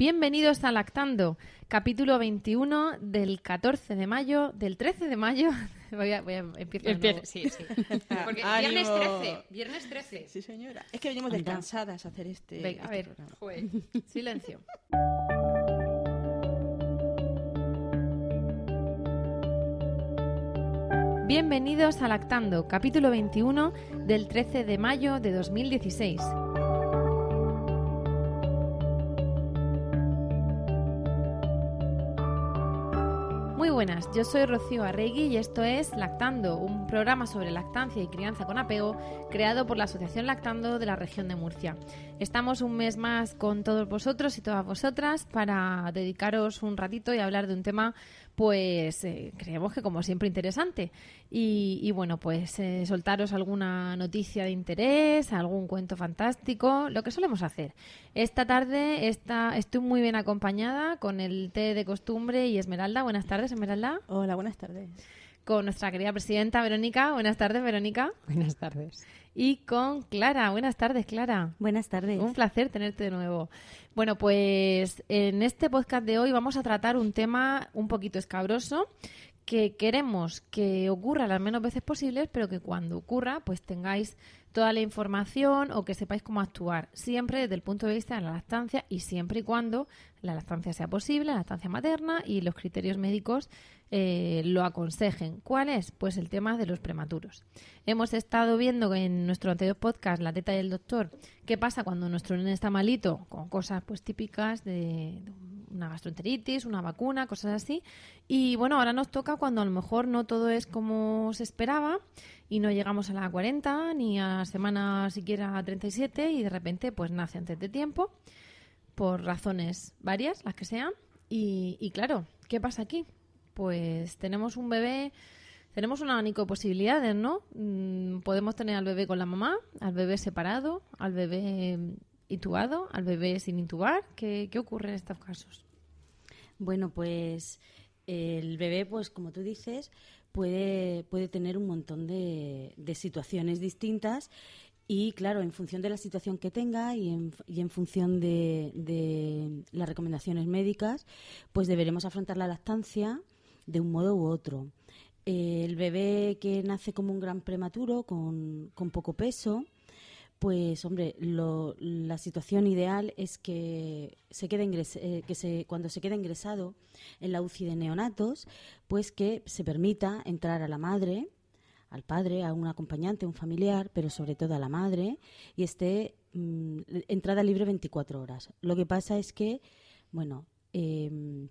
Bienvenidos a Lactando, capítulo 21 del 14 de mayo, del 13 de mayo. Voy a, voy a empezar de nuevo. Sí, sí. Porque Ánimo. viernes 13, viernes 13. Sí, señora. Es que venimos descansadas a hacer este. Venga, a este ver. programa. Joder. Silencio. Bienvenidos a Lactando, capítulo 21 del 13 de mayo de 2016. Buenas, yo soy Rocío Arregui y esto es Lactando, un programa sobre lactancia y crianza con apego creado por la Asociación Lactando de la región de Murcia. Estamos un mes más con todos vosotros y todas vosotras para dedicaros un ratito y hablar de un tema pues eh, creemos que como siempre interesante. Y, y bueno pues eh, soltaros alguna noticia de interés algún cuento fantástico lo que solemos hacer. Esta tarde está, estoy muy bien acompañada con el té de costumbre y Esmeralda. Buenas tardes Esmeralda. Hola, buenas tardes. Con nuestra querida presidenta Verónica buenas tardes Verónica Buenas tardes. y con Clara buenas tardes Clara Buenas tardes. un placer tenerte de nuevo. Bueno, pues en este podcast de hoy vamos a tratar un tema un poquito escabroso que queremos que ocurra las menos veces posibles, pero que cuando ocurra, pues tengáis toda la información o que sepáis cómo actuar, siempre desde el punto de vista de la lactancia y siempre y cuando la lactancia sea posible, la lactancia materna y los criterios médicos eh, lo aconsejen. ¿Cuál es? Pues el tema de los prematuros. Hemos estado viendo en nuestro anterior podcast, La teta del doctor, qué pasa cuando nuestro nene está malito, con cosas pues típicas de, de una gastroenteritis, una vacuna, cosas así. Y bueno, ahora nos toca cuando a lo mejor no todo es como se esperaba y no llegamos a la 40 ni a semana siquiera 37 y de repente pues nace antes de tiempo por razones varias, las que sean. Y, claro, ¿qué pasa aquí? Pues tenemos un bebé, tenemos un abanico de posibilidades, ¿no? Mm, podemos tener al bebé con la mamá, al bebé separado, al bebé intubado, al bebé sin intubar. ¿Qué, qué ocurre en estos casos? Bueno, pues el bebé, pues como tú dices, puede, puede tener un montón de, de situaciones distintas y, claro, en función de la situación que tenga y en, y en función de, de las recomendaciones médicas, pues deberemos afrontar la lactancia de un modo u otro. El bebé que nace como un gran prematuro, con, con poco peso, pues, hombre, lo- la situación ideal es que se quede eh, que se, cuando se quede ingresado en la UCI de neonatos, pues que se permita entrar a la madre, al padre, a un acompañante, a un familiar, pero sobre todo a la madre, y esté mm, entrada libre 24 horas. Lo que pasa es que, bueno, em,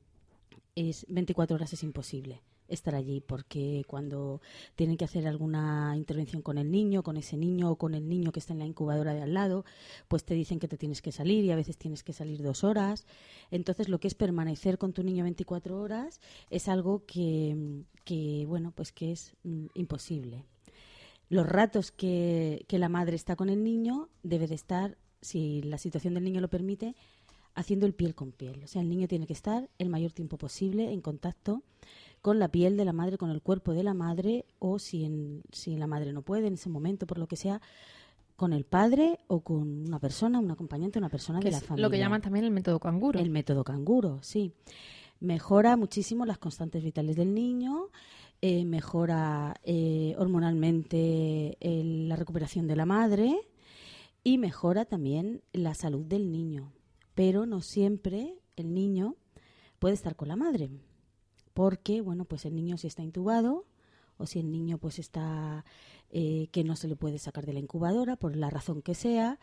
es 24 horas es imposible estar allí porque cuando tienen que hacer alguna intervención con el niño, con ese niño o con el niño que está en la incubadora de al lado, pues te dicen que te tienes que salir y a veces tienes que salir dos horas. Entonces lo que es permanecer con tu niño 24 horas es algo que, que bueno, pues que es mm, imposible. Los ratos que, que la madre está con el niño debe de estar, si la situación del niño lo permite, haciendo el piel con piel. O sea, el niño tiene que estar el mayor tiempo posible en contacto con la piel de la madre, con el cuerpo de la madre, o si, en, si la madre no puede en ese momento, por lo que sea, con el padre o con una persona, un acompañante, una persona Que de la es familia. lo que llaman también el método canguro. El método canguro, sí. Mejora muchísimo las constantes vitales del niño, eh, mejora eh, hormonalmente el- la recuperación de la madre y mejora también la salud del niño. Pero no siempre el niño puede estar con la madre, porque bueno, pues el niño si está intubado o si el niño pues está eh, que no se le puede sacar de la incubadora por la razón que sea,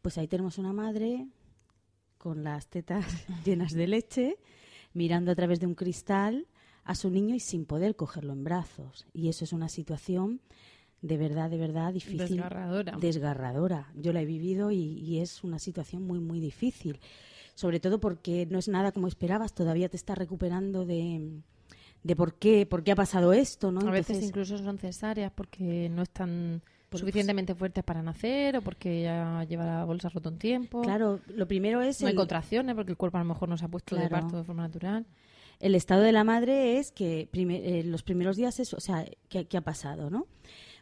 pues ahí tenemos una madre con las tetas llenas de leche, mirando a través de un cristal a su niño y sin poder cogerlo en brazos. Y eso es una situación de verdad, de verdad difícil. Desgarradora. Desgarradora. Yo la he vivido y, y es una situación muy, muy difícil. Sobre todo porque no es nada como esperabas, todavía te estás recuperando de, de por qué, por qué ha pasado esto, ¿no? A veces incluso son cesáreas porque no están Pues- suficientemente fuertes para nacer o porque ya lleva la bolsa rota un tiempo. Claro, lo primero es No hay el- contracciones porque el cuerpo a lo mejor no se ha puesto de parto de forma natural. El estado de la madre es que prime- eh, los primeros días es, o sea, ¿qué, qué ha pasado, no?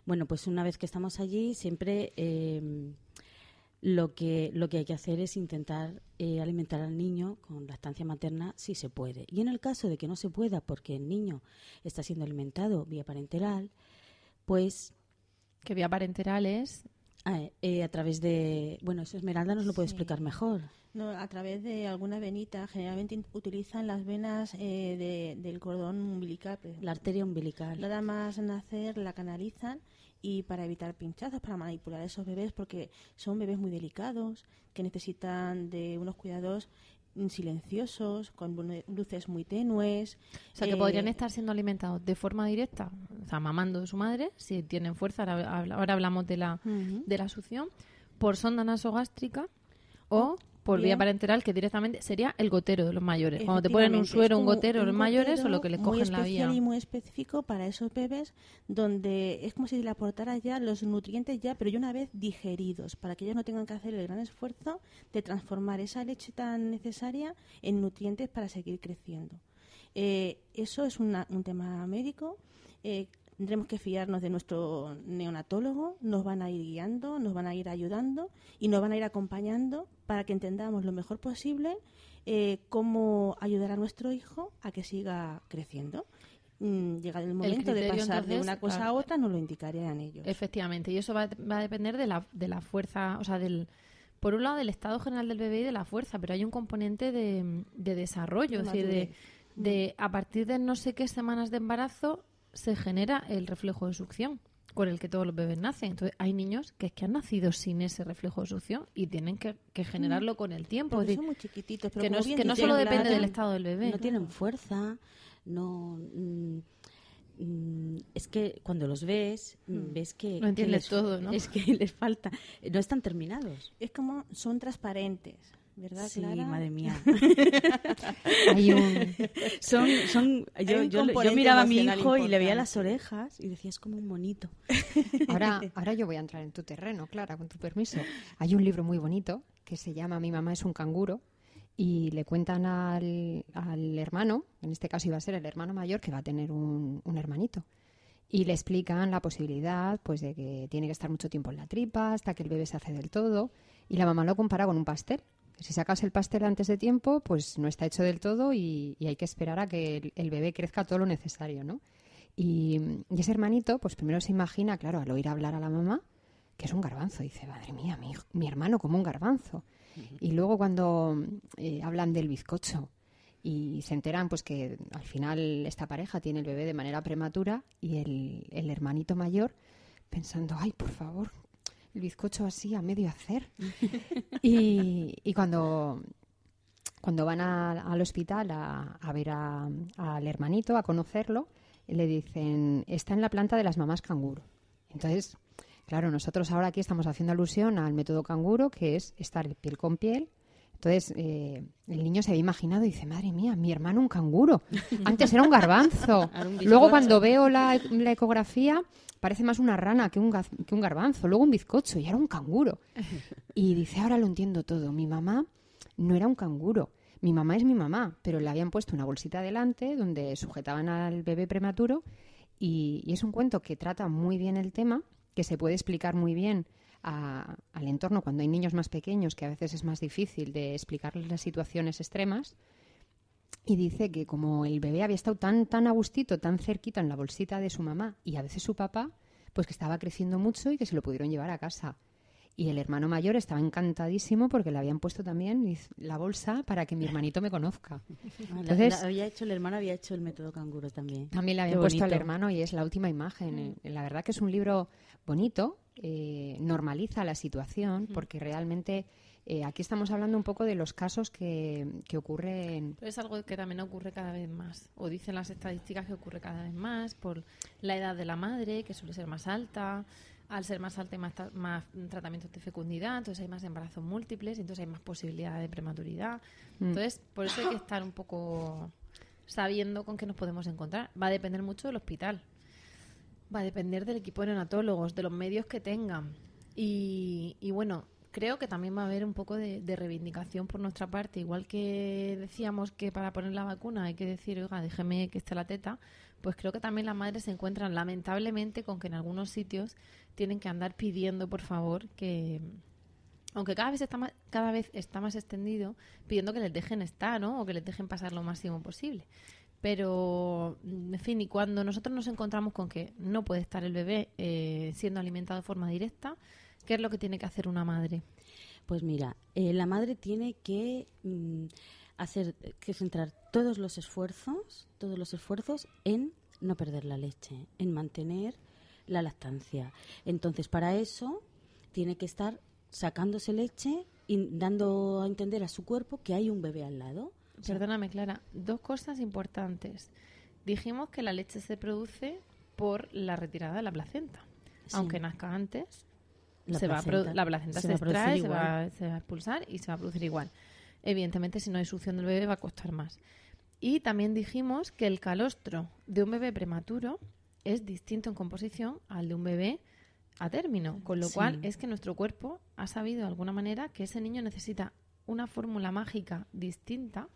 Bueno, pues una vez que estamos allí, siempre eh, lo que lo que hay que hacer es intentar eh, alimentar al niño con lactancia materna si se puede. Y en el caso de que no se pueda porque el niño está siendo alimentado vía parenteral, pues Que vía parenteral es eh, eh, a través de, bueno, eso Esmeralda nos lo puede Sí. explicar mejor. No, a través de alguna venita, generalmente utilizan las venas eh, de- del cordón umbilical. La arteria umbilical. Nada más nacer la canalizan y para evitar pinchazos, para manipular a esos bebés, porque son bebés muy delicados, que necesitan de unos cuidados silenciosos, con lu- luces muy tenues. O sea, que Eh, podrían estar siendo alimentados de forma directa, o sea, mamando de su madre, si tienen fuerza, ahora, ahora hablamos de la, de la succión, por sonda nasogástrica o por vía bien. parenteral, que directamente sería el gotero de los mayores. Cuando te ponen un suero, un gotero, un los mayores, o lo que les muy cogen la especial vía. y muy específico para esos bebés, donde es como si le aportara ya los nutrientes ya, pero ya una vez digeridos, para que ellos no tengan que hacer el gran esfuerzo de transformar esa leche tan necesaria en nutrientes para seguir creciendo. Eh, eso es una- un tema médico. eh, tendremos que fiarnos de nuestro neonatólogo, nos van a ir guiando, nos van a ir ayudando y nos van a ir acompañando para que entendamos lo mejor posible eh, cómo ayudar a nuestro hijo a que siga creciendo. Mm, Llegado el momento de criterio, pasar de una cosa a otra, nos lo indicarían ellos. Efectivamente, y eso va, va a depender de la, de la fuerza, o sea, del, por un lado del estado general del bebé y de la fuerza, pero hay un componente de, de desarrollo, De es decir, de, de a partir de no sé qué semanas de embarazo se genera el reflejo de succión con el que todos los bebés nacen. Entonces, hay niños que es que han nacido sin ese reflejo de succión y tienen que, que generarlo con el tiempo. Porque Es son muy chiquititos, pero que no, que no solo depende del estado del bebé. no tienen fuerza, no mm, mm, es que cuando los ves mm, ves que Lo entiendes que les- todo, ¿no? Es que les falta, no están terminados. Es como son transparentes, ¿verdad, Sí, Clara? madre mía. Hay un, son, son, yo, un yo- yo miraba a mi hijo y le veía las orejas y decía, es como un monito. Ahora, ahora yo voy a entrar en tu terreno, Clara, con tu permiso. Hay un libro muy bonito que se llama Mi mamá es un canguro y le cuentan al, al hermano, en este caso iba a ser el hermano mayor, que va a tener un, un hermanito. Y le explican la posibilidad pues de que tiene que estar mucho tiempo en la tripa hasta que el bebé se hace del todo. Y la mamá lo compara con un pastel. Si sacas el pastel antes de tiempo, pues no está hecho del todo y, y hay que esperar a que el, el bebé crezca todo lo necesario, ¿no? Y, y ese hermanito, pues primero se imagina, claro, al oír hablar a la mamá, que es un garbanzo. Dice, madre mía, mi, mi hermano como un garbanzo. Y luego cuando eh, hablan del bizcocho y se enteran pues que al final esta pareja tiene el bebé de manera prematura y el, el hermanito mayor pensando, ay, por favor, el bizcocho así a medio hacer. y, y cuando, cuando van al hospital a, a ver al hermanito, a conocerlo, le dicen, está en la planta de las mamás canguro. Entonces, claro, nosotros ahora aquí estamos haciendo alusión al método canguro, que es estar piel con piel. Entonces, eh, el niño se había imaginado y dice, madre mía, mi hermano un canguro. Antes era un garbanzo. Luego, cuando veo la, la ecografía, parece más una rana que un, que un garbanzo. Luego un bizcocho y era un canguro. Y dice, ahora lo entiendo todo. Mi mamá no era un canguro. Mi mamá es mi mamá, pero le habían puesto una bolsita delante donde sujetaban al bebé prematuro y, y es un cuento que trata muy bien el tema, que se puede explicar muy bien a- al entorno cuando hay niños más pequeños, que a veces es más difícil de explicarles las situaciones extremas. Y dice que como el bebé había estado tan, tan a gustito, tan cerquita en la bolsita de su mamá y a veces su papá, pues que estaba creciendo mucho y que se lo pudieron llevar a casa. Y el hermano mayor estaba encantadísimo porque le habían puesto también la bolsa para que mi hermanito me conozca. Entonces- la- había hecho, el hermano había hecho el método canguro también. También le Qué habían puesto al hermano y es la última imagen. Eh, La verdad que es un libro bonito, eh, normaliza la situación porque realmente Eh, aquí estamos hablando un poco de los casos que, que ocurren. Pero es algo que también ocurre cada vez más, o dicen las estadísticas que ocurre cada vez más por la edad de la madre, que suele ser más alta. Al ser más alta hay más, más tratamientos de fecundidad, entonces hay más embarazos múltiples, entonces hay más posibilidad de prematuridad. Mm. Entonces, por eso hay que estar un poco sabiendo con qué nos podemos encontrar. Va a depender mucho del hospital. Va a depender del equipo de neonatólogos, de los medios que tengan. Y, y bueno, creo que también va a haber un poco de, de reivindicación por nuestra parte. Igual que decíamos que para poner la vacuna hay que decir, oiga, déjeme que esté la teta, pues creo que también las madres se encuentran lamentablemente con que en algunos sitios tienen que andar pidiendo, por favor, que, aunque cada vez está más, cada vez está más extendido, pidiendo que les dejen estar, ¿no? O que les dejen pasar lo máximo posible. Pero, en fin, y cuando nosotros nos encontramos con que no puede estar el bebé eh, siendo alimentado de forma directa, ¿qué es lo que tiene que hacer una madre? Pues mira, eh, la madre tiene que mm, hacer que centrar todos los esfuerzos, todos los esfuerzos en no perder la leche, en mantener la lactancia. Entonces, para eso tiene que estar sacándose leche y dando a entender a su cuerpo que hay un bebé al lado. Perdóname, Clara, dos cosas importantes. Dijimos que la leche se produce por la retirada de la placenta. Sí. Aunque nazca antes, La se va a placenta la placenta se, extrae, se va, se va a expulsar y se va a producir igual. Evidentemente, si no hay succión del bebé, va a costar más. Y también dijimos que el calostro de un bebé prematuro es distinto en composición al de un bebé a término, con lo Sí. cual es que nuestro cuerpo ha sabido de alguna manera que ese niño necesita una fórmula mágica distinta,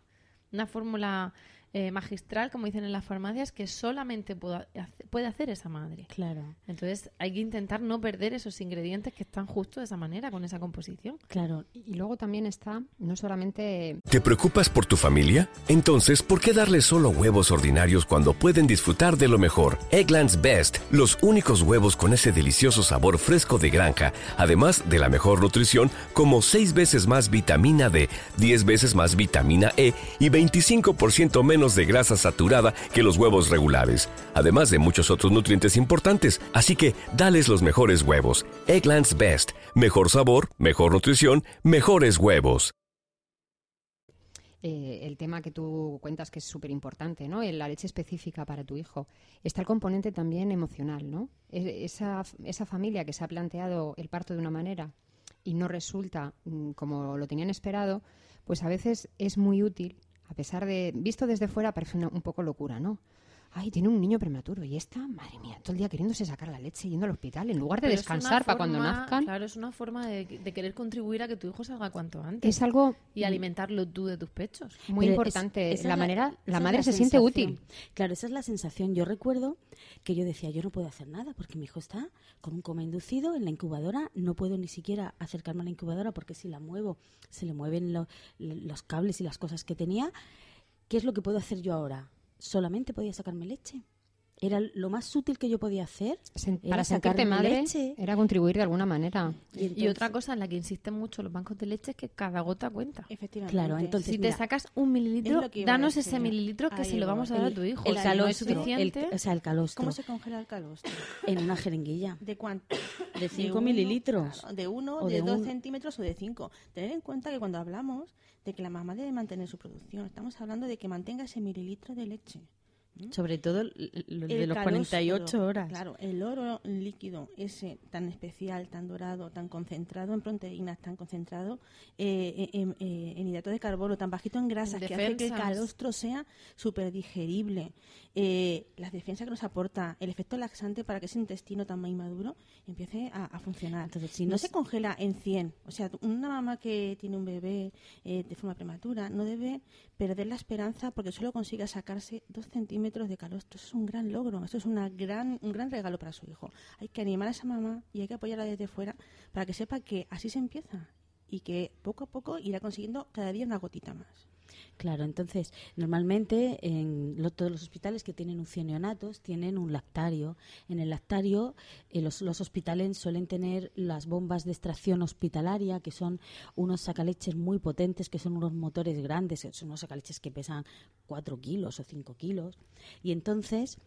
una fórmula eh, magistral, como dicen en las farmacias, que solamente puedo hace- puede hacer esa madre. Claro, Entonces hay que intentar no perder esos ingredientes que están justo de esa manera, con esa composición. claro. Y luego también está, no solamente ¿Te preocupas por tu familia? Entonces, ¿por qué darles solo huevos ordinarios cuando pueden disfrutar de lo mejor? Eggland's Best, los únicos huevos con ese delicioso sabor fresco de granja, además de la mejor nutrición, como 6 veces más vitamina D, 10 veces más vitamina E y 25% menos de grasa saturada que los huevos regulares, además de muchos otros nutrientes importantes. Así que, dales los mejores huevos. Eggland's Best, mejor sabor, mejor nutrición, mejores huevos. eh, el tema que tú cuentas que es súper importante, ¿no? La leche específica para tu hijo. Está el componente también emocional, ¿no? E- Esa, esa familia que se ha planteado el parto de una manera y no resulta mm, como lo tenían esperado, pues a veces es muy útil, a pesar de, visto desde fuera parece una- un poco locura, ¿no? Ay, tiene un niño prematuro y esta, madre mía, todo el día queriéndose sacar la leche yendo al hospital en lugar de Pero descansar para cuando nazcan. Claro, es una forma de, de querer contribuir a que tu hijo salga cuanto antes. Es algo Y alimentarlo tú de tus pechos. muy Pero importante. la manera, la madre se siente útil. Claro, esa es la sensación. Yo recuerdo que yo decía, yo no puedo hacer nada porque mi hijo está con un coma inducido en la incubadora, no puedo ni siquiera acercarme a la incubadora porque si la muevo se le mueven lo- los cables y las cosas que tenía. ¿Qué es lo que puedo hacer yo ahora? Solamente podía sacarme leche. Era lo más útil que yo podía hacer. Sen- para sentirte sacarme madre leche. era contribuir de alguna manera. Y, entonces- otra cosa en la que insisten mucho los bancos de leche es que cada gota cuenta. Efectivamente. Claro, entonces- Si mira, te sacas un mililitro, es danos decir. ese mililitro que Ahí se lo vamos a dar a tu hijo. El no es calostro, el- suficiente, o sea, el calostro ¿Cómo se congela el calostro? en una jeringuilla ¿De cuánto? De 5 uno, mililitros. claro, de uno, O de, de dos un- centímetros o de cinco. Tener en cuenta que cuando hablamos de que la mamá debe mantener su producción, estamos hablando de que mantenga ese mililitro de leche. Sobre todo lo de El los calostro, 48 horas. Claro, el oro líquido, ese tan especial, tan dorado, tan concentrado en proteínas, tan concentrado eh, en, en- en hidrato de carbono, tan bajito en grasas, que hace que el calostro sea súper digerible. Eh, las defensas que nos aporta, el efecto laxante para que ese intestino tan inmaduro empiece a, a funcionar. Entonces, si no, no se se- congela en 100. O sea, una mamá que tiene un bebé eh, de forma prematura no debe perder la esperanza porque solo consiga sacarse dos centímetros de calostro. Eso es un gran logro, eso es una gran, un gran regalo para su hijo. Hay que animar a esa mamá y hay que apoyarla desde fuera para que sepa que así se empieza y que poco a poco irá consiguiendo cada día una gotita más. Claro, entonces, normalmente en todos los hospitales que tienen neonatos tienen un lactario. En el lactario, eh, los, los hospitales suelen tener las bombas de extracción hospitalaria, que son unos sacaleches muy potentes, que son unos motores grandes, son unos sacaleches que pesan 4 kilos o 5 kilos. Y entonces,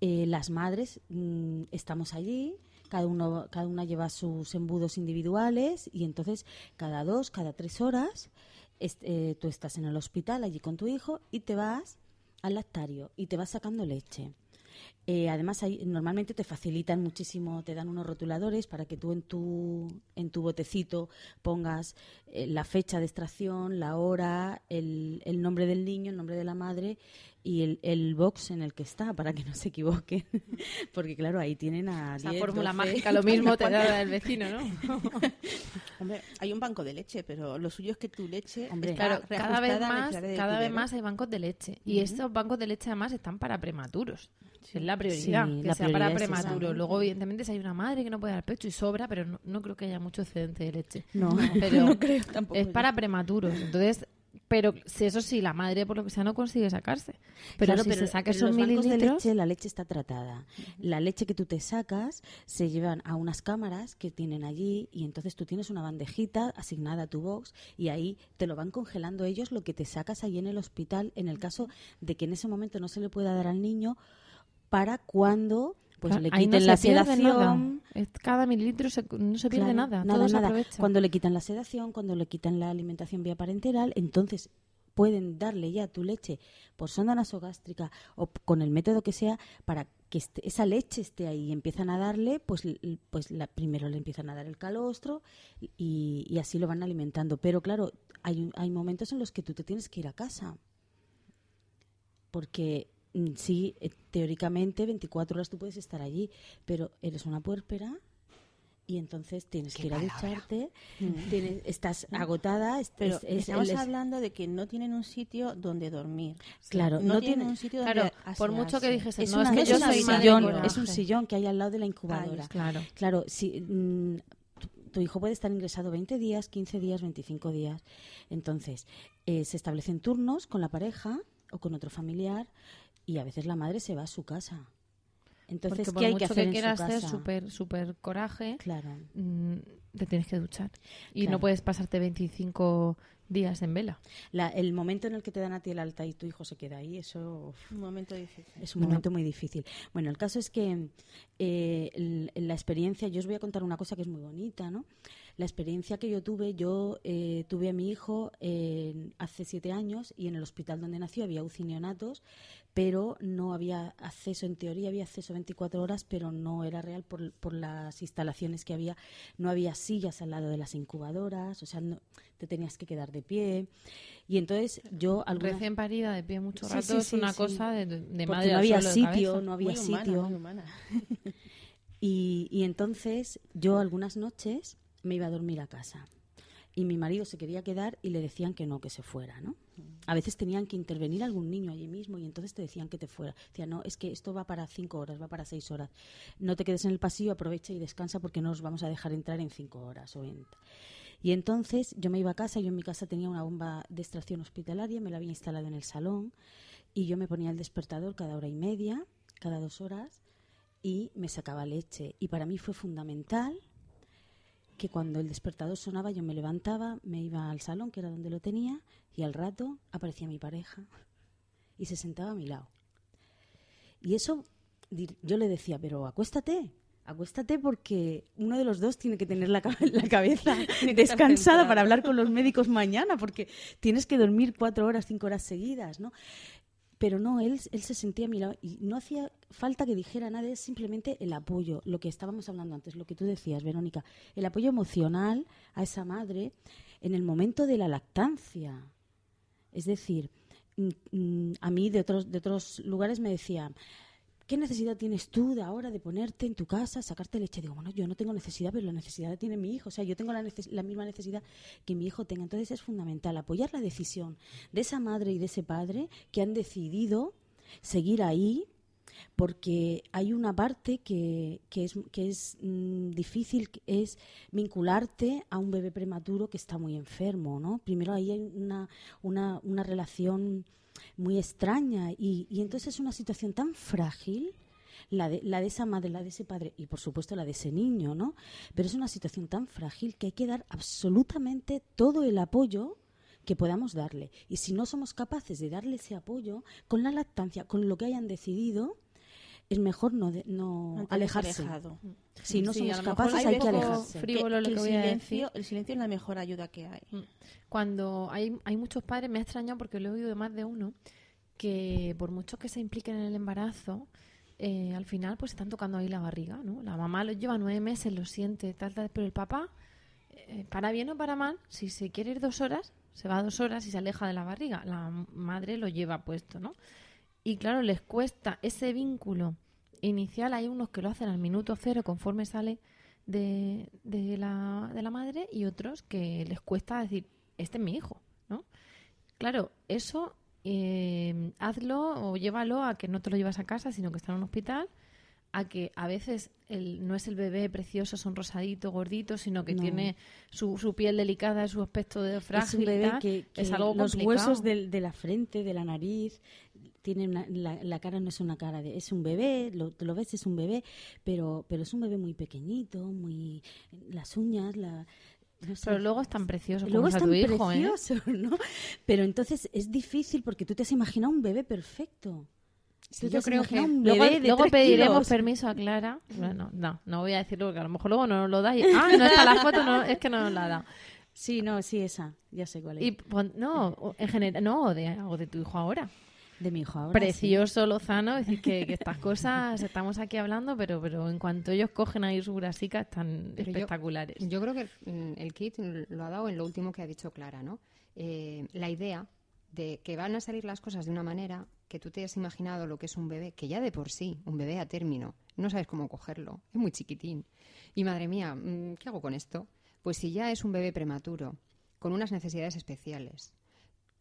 eh, las madres mm, estamos allí cada uno cada una lleva sus embudos individuales y entonces cada dos cada tres horas est- eh, tú estás en el hospital allí con tu hijo y te vas al lactario y te vas sacando leche. Eh, además, hay- normalmente te facilitan muchísimo, te dan unos rotuladores para que tú en tu, en tu botecito pongas eh, la fecha de extracción, la hora, el, el nombre del niño, el nombre de la madre y el, el box en el que está, para que no se equivoquen. Porque, claro, ahí tienen a 10, fórmula 12. mágica, lo mismo te da el vecino, ¿no? Hombre, hay un banco de leche, pero lo suyo es que tu leche Hombre, está Claro, cada vez la más, cada vez más hay bancos de leche. Y estos bancos de leche además están para prematuros. Es la prioridad, Sí, que la sea para prioridad prematuros. Luego, evidentemente, si hay una madre que no puede dar pecho y sobra, pero no, no creo que haya mucho excedente de leche. No, Pero no creo tampoco. es yo. para prematuros. Entonces, pero si eso sí, la madre por lo que sea no consigue sacarse. Pero Claro, si se saca esos de mililitros, leche, la leche está tratada. La leche que tú te sacas se llevan a unas cámaras que tienen allí y entonces tú tienes una bandejita asignada a tu box y ahí te lo van congelando ellos lo que te sacas ahí en el hospital en el caso de que en ese momento no se le pueda dar al niño para cuando pues claro, le no quiten se la sedación. Cada mililitro se- no se pierde Claro, nada, nada, todo se nada. aprovecha. Cuando le quitan la sedación, cuando le quitan la alimentación vía parenteral, entonces pueden darle ya tu leche por sonda nasogástrica o con el método que sea para que este- esa leche esté ahí y empiezan a darle, pues, pues la, primero le empiezan a dar el calostro y, y así lo van alimentando. Pero claro, hay, hay momentos en los que tú te tienes que ir a casa. Porque sí, eh, teóricamente 24 horas tú puedes estar allí, pero eres una puérpera y entonces tienes que ir a ducharte, tienes- estás agotada, es- Pero es- es- estamos es- hablando de que no tienen un sitio donde dormir. Claro, no, no tienen tiene- un sitio Claro, donde por mucho que dijese, es, no, una- es que yo soy sillón, es un sillón que hay al lado de la incubadora. Claro. Claro, si mm, tu, tu hijo puede estar ingresado 20 días, 15 días, 25 días. Entonces, eh, se establecen turnos con la pareja o con otro familiar y a veces la madre se va a su casa. Entonces, Porque ¿qué por hay mucho que hacer en su hacer casa? súper, súper coraje, Claro. mm, te tienes que duchar. Y Claro. no puedes pasarte 25 días en vela. La- el momento en el que te dan a ti el alta y tu hijo se queda ahí, eso Un momento difícil. Es un momento muy difícil. Bueno, el caso es que eh, la experiencia, yo os voy a contar una cosa que es muy bonita, ¿no? La experiencia que yo tuve, yo eh, tuve a mi hijo eh, hace siete años y en el hospital donde nació había UCI neonatos, pero no había acceso, en teoría había acceso 24 horas, pero no era real por, por las instalaciones que había. No había sillas al lado de las incubadoras, o sea, no, te tenías que quedar de pie. Y entonces yo... alguna- Recién parida de pie mucho Sí, rato sí, es sí, una sí. cosa de, de madre no había sitio, no había muy humana, sitio. muy humana. Y, y entonces yo algunas noches me iba a dormir a casa. Y mi marido se quería quedar y le decían que no, que se fuera, ¿no? A veces tenían que intervenir algún niño allí mismo y entonces te decían que te fuera. Decían, no, es que esto va para cinco horas, va para seis horas. No te quedes en el pasillo, aprovecha y descansa porque no os vamos a dejar entrar en cinco horas o en... Y entonces yo me iba a casa, yo en mi casa tenía una bomba de extracción hospitalaria, me la había instalado en el salón y yo me ponía el despertador cada hora y media, cada dos horas, y me sacaba leche. Y para mí fue fundamental que cuando el despertador sonaba yo me levantaba, me iba al salón, que era donde lo tenía, y al rato aparecía mi pareja y se sentaba a mi lado. Y eso yo le decía, pero acuéstate, acuéstate porque uno de los dos tiene que tener la, ca- la cabeza descansada para hablar con los médicos mañana, porque tienes que dormir cuatro horas, cinco horas seguidas, ¿no? Pero no, él, él se sentía a mi lado y no hacía falta que dijera nada, es simplemente el apoyo, lo que estábamos hablando antes, lo que tú decías, Verónica, el apoyo emocional a esa madre en el momento de la lactancia. Es decir, mm, mm, a mí de otros, de otros lugares me decían, ¿qué necesidad tienes tú de ahora de ponerte en tu casa, sacarte leche? Digo, bueno, yo no tengo necesidad, pero la necesidad la tiene mi hijo. O sea, yo tengo la, neces- la misma necesidad que mi hijo tenga. Entonces es fundamental apoyar la decisión de esa madre y de ese padre que han decidido seguir ahí porque hay una parte que, que es, que es mm, difícil, es vincularte a un bebé prematuro que está muy enfermo, ¿no? Primero ahí hay una, una, una relación muy extraña y, y entonces es una situación tan frágil la de, la de esa madre, la de ese padre y por supuesto la de ese niño, ¿no? Pero es una situación tan frágil que hay que dar absolutamente todo el apoyo que podamos darle. Y si no somos capaces de darle ese apoyo, con la lactancia, con lo que hayan decidido, es mejor no, de- no alejarse. alejado. Si no Sí, somos capaces, hay hay que alejarse. frívolo lo el a silencio, decir. El silencio es la mejor ayuda que hay. Cuando hay, hay muchos padres, me ha extrañado porque lo he oído de más de uno, que por mucho que se impliquen en el embarazo, eh, al final pues están tocando ahí la barriga, ¿no? La mamá lo lleva nueve meses, lo siente, tal, tal, pero el papá, eh, para bien o para mal, si se quiere ir dos horas, se va dos horas y se aleja de la barriga. La madre lo lleva puesto, ¿no? Y claro, les cuesta ese vínculo inicial. Hay unos que lo hacen al minuto cero conforme sale de, de la, de la madre y otros que les cuesta decir, este es mi hijo, ¿no? Claro, eso eh, hazlo o llévalo a que no te lo llevas a casa, sino que está en un hospital, a que a veces el, no es el bebé precioso, son rosadito, gordito, sino que No. tiene su, su piel delicada, su aspecto de frágil. es un bebé que, que es algo los complicado. huesos del- de la frente, de la nariz, tiene una- la, la cara no es una cara de es un bebé, lo, lo ves es un bebé, pero pero es un bebé muy pequeñito, muy las uñas, la no sé. Pero luego es tan precioso Luego como es tan tu hijo, ¿eh? precioso, ¿no? Pero entonces es difícil porque tú te has imaginado un bebé perfecto. Sí, yo creo que- Luego, pediremos kilos. permiso a Clara. Bueno, no, no voy a decirlo porque a lo mejor luego no nos lo da. y- Ah, no está la foto, no, es que no nos la dado. Sí, no, sí, esa, ya sé cuál es. Y no, en general, no, o de, o de tu hijo ahora. De mi hijo ahora. sí. Precioso, Lozano, es decir, que, que estas cosas estamos aquí hablando, pero, pero en cuanto ellos cogen ahí su grasica, están Pero espectaculares. Yo creo que el, el kit lo ha dado en lo último que ha dicho Clara, ¿no? Eh, la idea de que van a salir las cosas de una manera que tú te has imaginado lo que es un bebé, que ya de por sí, un bebé a término, no sabes cómo cogerlo, es muy chiquitín. Y madre mía, mm, ¿qué hago con esto? Pues si ya es un bebé prematuro, con unas necesidades especiales,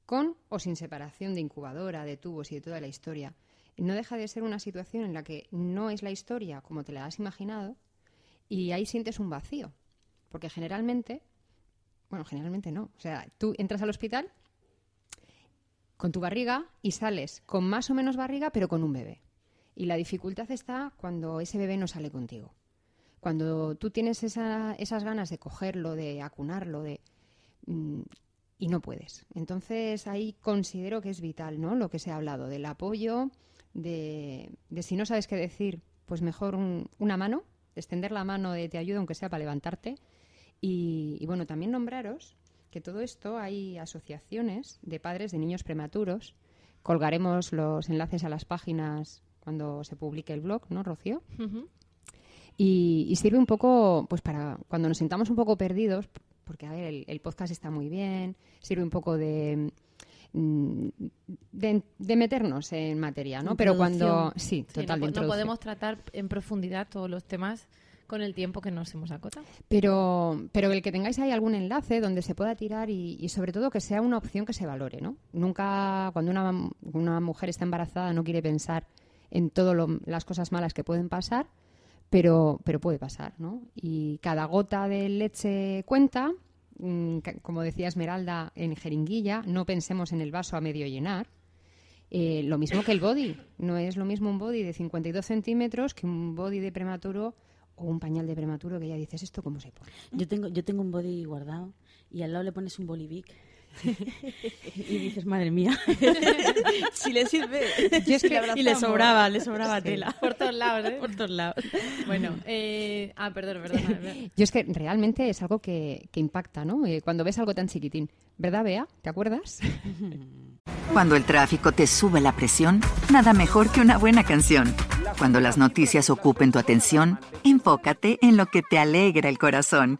con o sin separación de incubadora, de tubos y de toda la historia, no deja de ser una situación en la que no es la historia como te la has imaginado y ahí sientes un vacío. Porque generalmente, bueno, generalmente no. O sea, tú entras al hospital con tu barriga y sales con más o menos barriga, pero con un bebé. Y la dificultad está cuando ese bebé no sale contigo. Cuando tú tienes esa- esas ganas de cogerlo, de acunarlo, de mm, y no puedes. Entonces ahí considero que es vital, ¿no? Lo que se ha hablado del apoyo, de, de si no sabes qué decir, pues mejor un- una mano, extender la mano de te ayuda aunque sea para levantarte. Y, y bueno, también nombraros que todo esto hay asociaciones de padres de niños prematuros. Colgaremos los enlaces a las páginas cuando se publique el blog, ¿no, Rocío? Y, y sirve un poco, pues para cuando nos sintamos un poco perdidos, porque a ver, el, el podcast está muy bien, sirve un poco de, mm, de, de meternos en materia, ¿no? Pero cuando... Sí, Sí, total, no, de podemos tratar en profundidad todos los temas con el tiempo que nos hemos acotado. Pero, pero el que tengáis ahí algún enlace donde se pueda tirar y, y sobre todo que sea una opción que se valore, ¿no? Nunca, cuando una, una mujer está embarazada, no quiere pensar en todas las cosas malas que pueden pasar, pero, pero puede pasar, ¿no? Y cada gota de leche cuenta, mm, como decía Esmeralda en jeringuilla, no pensemos en el vaso a medio llenar. Eh, lo mismo que el body, no es lo mismo un body de 52 centímetros que un body de prematuro o un pañal de prematuro que ya dices, ¿esto cómo se pone? Yo tengo, yo tengo un body guardado y al lado le pones un bolivic. y dices, madre mía. si le sirve. Yo es que- y le sobraba, le sobraba Sí. tela. Por todos lados, ¿eh? Por todos lados. Bueno, eh... ah, perdón, perdón. perdón. Yo es que realmente es algo que, que impacta, ¿no? Eh, cuando ves algo tan chiquitín. ¿Verdad, Bea? ¿Te acuerdas? Cuando el tráfico te sube la presión, nada mejor que una buena canción. Cuando las noticias ocupen tu atención, enfócate en lo que te alegra el corazón.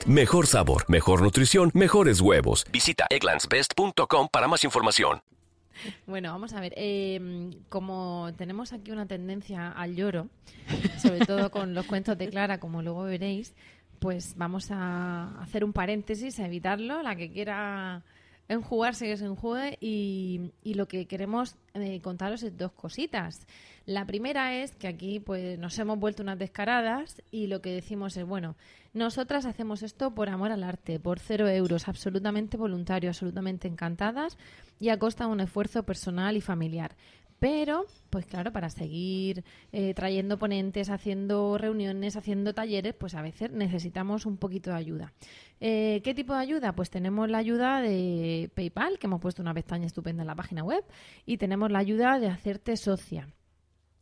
Mejor sabor, mejor nutrición, mejores huevos. Visita egglandsbest.com para más información. Bueno, vamos a ver. eh, como tenemos aquí una tendencia al lloro, sobre todo con los cuentos de Clara, como luego veréis, pues vamos a hacer un paréntesis, a evitarlo. La que quiera enjugarse, que se enjugue. Y, lo que queremos eh, contaros es dos cositas. La primera es que aquí pues nos hemos vuelto unas descaradas y lo que decimos es, bueno, nosotras hacemos esto por amor al arte, por cero euros, absolutamente voluntario, absolutamente encantadas y a costa de un esfuerzo personal y familiar. Pero, pues claro, para seguir eh, trayendo ponentes, haciendo reuniones, haciendo talleres, pues a veces necesitamos un poquito de ayuda. Eh, ¿Qué tipo de ayuda? Pues tenemos la ayuda de PayPal, que hemos puesto una pestaña estupenda en la página web, y tenemos la ayuda de hacerte socia.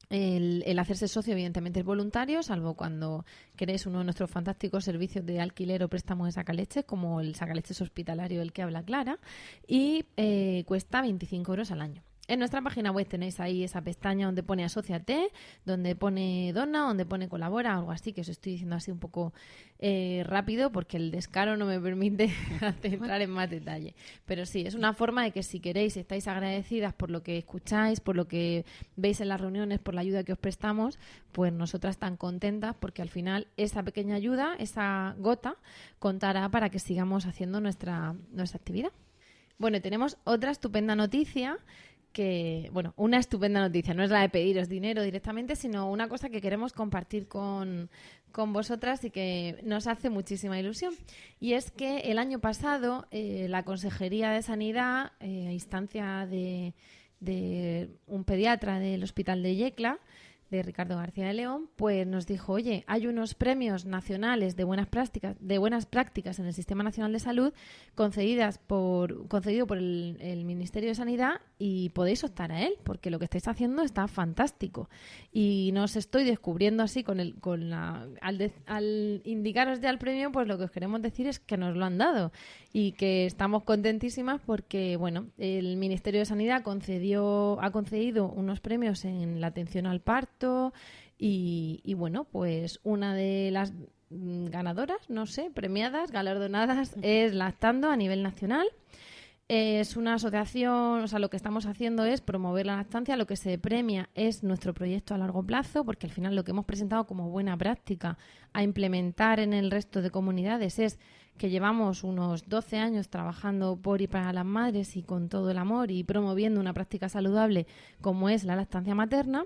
El, el hacerse socio, evidentemente, es voluntario, salvo cuando queréis uno de nuestros fantásticos servicios de alquiler o préstamo de sacaleches, como el sacaleches hospitalario del que habla Clara, y eh, cuesta 25 euros al año. En nuestra página web tenéis ahí esa pestaña donde pone asociate, donde pone dona, donde pone colabora, algo así, que os estoy diciendo así un poco eh, rápido porque el descaro no me permite entrar en más detalle. Pero sí, es una forma de que si queréis, estáis agradecidas por lo que escucháis, por lo que veis en las reuniones, por la ayuda que os prestamos, pues nosotras tan contentas porque al final esa pequeña ayuda, esa gota, contará para que sigamos haciendo nuestra, nuestra actividad. Bueno, tenemos otra estupenda noticia que, bueno, una estupenda noticia, no es la de pediros dinero directamente, sino una cosa que queremos compartir con, con vosotras y que nos hace muchísima ilusión. Y es que el año pasado eh, la Consejería de Sanidad, eh, a instancia de, de un pediatra del Hospital de Yecla, de Ricardo García de León, pues nos dijo, oye, hay unos premios nacionales de buenas prácticas, de buenas prácticas en el Sistema Nacional de Salud concedidas por, concedido por el, el Ministerio de Sanidad y podéis optar a él, porque lo que estáis haciendo está fantástico. Y no os estoy descubriendo así con el, con la, al, indicaros ya el premio, pues lo que os queremos decir es que nos lo han dado y que estamos contentísimas porque, bueno, el Ministerio de Sanidad concedió, ha concedido unos premios en la atención al parto y, y, bueno, pues una de las mm, ganadoras, no sé, premiadas, galardonadas, es Lactando a nivel nacional. Es una asociación, o sea, lo que estamos haciendo es promover la lactancia, lo que se premia es nuestro proyecto a largo plazo, porque al final lo que hemos presentado como buena práctica a implementar en el resto de comunidades es que llevamos unos 12 años trabajando por y para las madres y con todo el amor y promoviendo una práctica saludable como es la lactancia materna.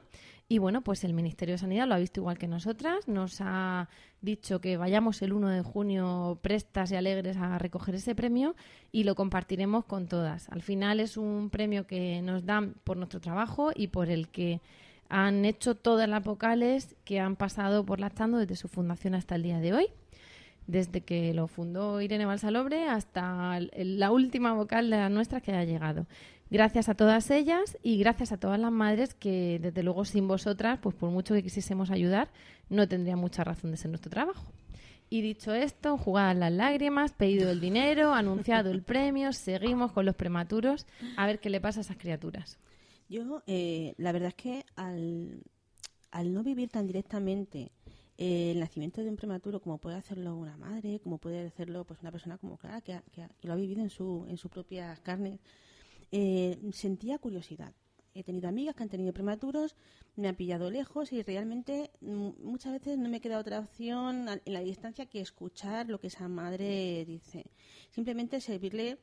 Y bueno, pues el Ministerio de Sanidad lo ha visto igual que nosotras, nos ha dicho que vayamos el 1 de junio prestas y alegres a recoger ese premio y lo compartiremos con todas. Al final es un premio que nos dan por nuestro trabajo y por el que han hecho todas las vocales que han pasado por Lactando desde su fundación hasta el día de hoy desde que lo fundó Irene Balsalobre hasta la última vocal de las nuestras que haya llegado. Gracias a todas ellas y gracias a todas las madres que, desde luego, sin vosotras, pues por mucho que quisiésemos ayudar, no tendría mucha razón de ser nuestro trabajo. Y dicho esto, jugadas las lágrimas, pedido el dinero, anunciado el premio, seguimos con los prematuros, a ver qué le pasa a esas criaturas. Yo, eh, la verdad es que al, al no vivir tan directamente eh, el nacimiento de un prematuro como puede hacerlo una madre, como puede hacerlo pues una persona como Clara, que, ha- que lo ha vivido en su, en su propia carne, eh, sentía curiosidad. He tenido amigas que han tenido prematuros, me han pillado lejos y realmente mm, muchas veces no me queda otra opción en la distancia que escuchar lo que esa madre dice. Simplemente servirle